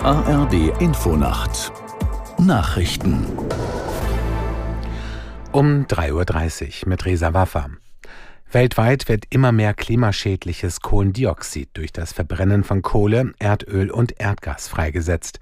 ARD Infonacht Nachrichten um 3.30 Uhr mit Resa Waffa. Weltweit wird immer mehr klimaschädliches Kohlendioxid durch das Verbrennen von Kohle, Erdöl und Erdgas freigesetzt.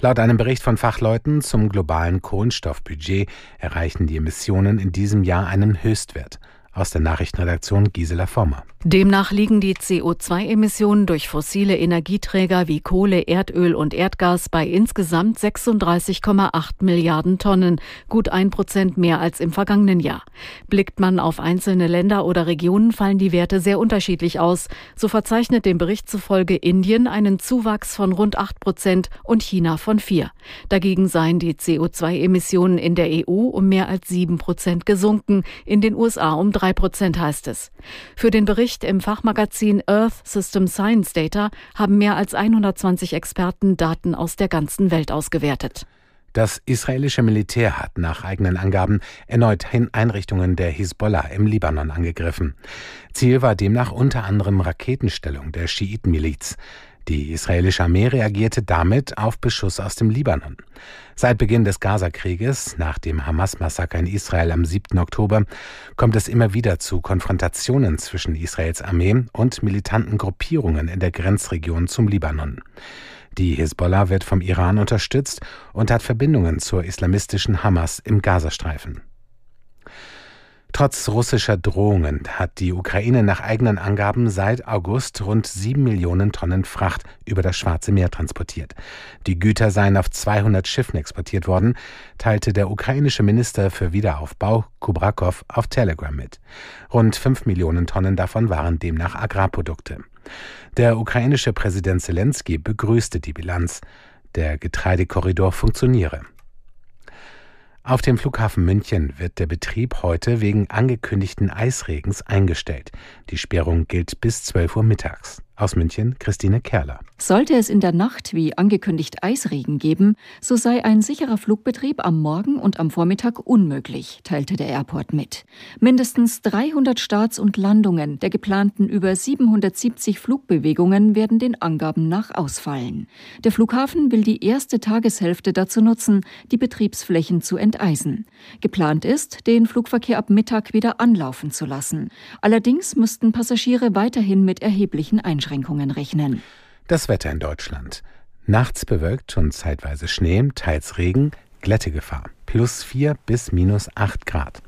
Laut einem Bericht von Fachleuten zum globalen Kohlenstoffbudget erreichen die Emissionen in diesem Jahr einen Höchstwert. Aus der Nachrichtenredaktion Gisela Former. Demnach liegen die CO2-Emissionen durch fossile Energieträger wie Kohle, Erdöl und Erdgas bei insgesamt 36,8 Milliarden Tonnen, gut ein Prozent mehr als im vergangenen Jahr. Blickt man auf einzelne Länder oder Regionen, fallen die Werte sehr unterschiedlich aus. So verzeichnet dem Bericht zufolge Indien einen Zuwachs von rund 8 Prozent und China von 4. Dagegen seien die CO2-Emissionen in der EU um mehr als 7 Prozent gesunken, in den USA um 3 Prozent heißt es. Für den Bericht Bericht im Fachmagazin Earth System Science Data haben mehr als 120 Experten Daten aus der ganzen Welt ausgewertet. Das israelische Militär hat nach eigenen Angaben erneut Einrichtungen der Hisbollah im Libanon angegriffen. Ziel war demnach unter anderem Raketenstellung der Schiitenmiliz. Die israelische Armee reagierte damit auf Beschuss aus dem Libanon. Seit Beginn des Gazakrieges, nach dem Hamas-Massaker in Israel am 7. Oktober, kommt es immer wieder zu Konfrontationen zwischen Israels Armee und militanten Gruppierungen in der Grenzregion zum Libanon. Die Hisbollah wird vom Iran unterstützt und hat Verbindungen zur islamistischen Hamas im Gazastreifen. Trotz russischer Drohungen hat die Ukraine nach eigenen Angaben seit August rund sieben Millionen Tonnen Fracht über das Schwarze Meer transportiert. Die Güter seien auf 200 Schiffen exportiert worden, teilte der ukrainische Minister für Wiederaufbau Kubrakow auf Telegram mit. Rund fünf Millionen Tonnen davon waren demnach Agrarprodukte. Der ukrainische Präsident Zelensky begrüßte die Bilanz. Der Getreidekorridor funktioniere. Auf dem Flughafen München wird der Betrieb heute wegen angekündigten Eisregens eingestellt. Die Sperrung gilt bis 12 Uhr mittags. Aus München Christine Kerler. Sollte es in der Nacht wie angekündigt Eisregen geben, so sei ein sicherer Flugbetrieb am Morgen und am Vormittag unmöglich, teilte der Airport mit. Mindestens 300 Starts und Landungen der geplanten über 770 Flugbewegungen werden den Angaben nach ausfallen. Der Flughafen will die erste Tageshälfte dazu nutzen, die Betriebsflächen zu enteisen. Geplant ist, den Flugverkehr ab Mittag wieder anlaufen zu lassen. Allerdings müssten Passagiere weiterhin mit erheblichen Einschränkungen Einschränkungen rechnen. Das Wetter in Deutschland. Nachts bewölkt und zeitweise Schnee, teils Regen, Glättegefahr. Plus 4 bis minus 8 Grad.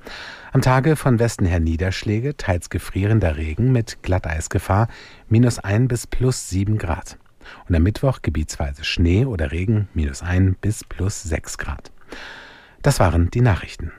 Am Tage von Westen her Niederschläge, teils gefrierender Regen mit Glatteisgefahr, minus 1 bis plus 7 Grad. Und am Mittwoch gebietsweise Schnee oder Regen, minus 1 bis plus 6 Grad. Das waren die Nachrichten.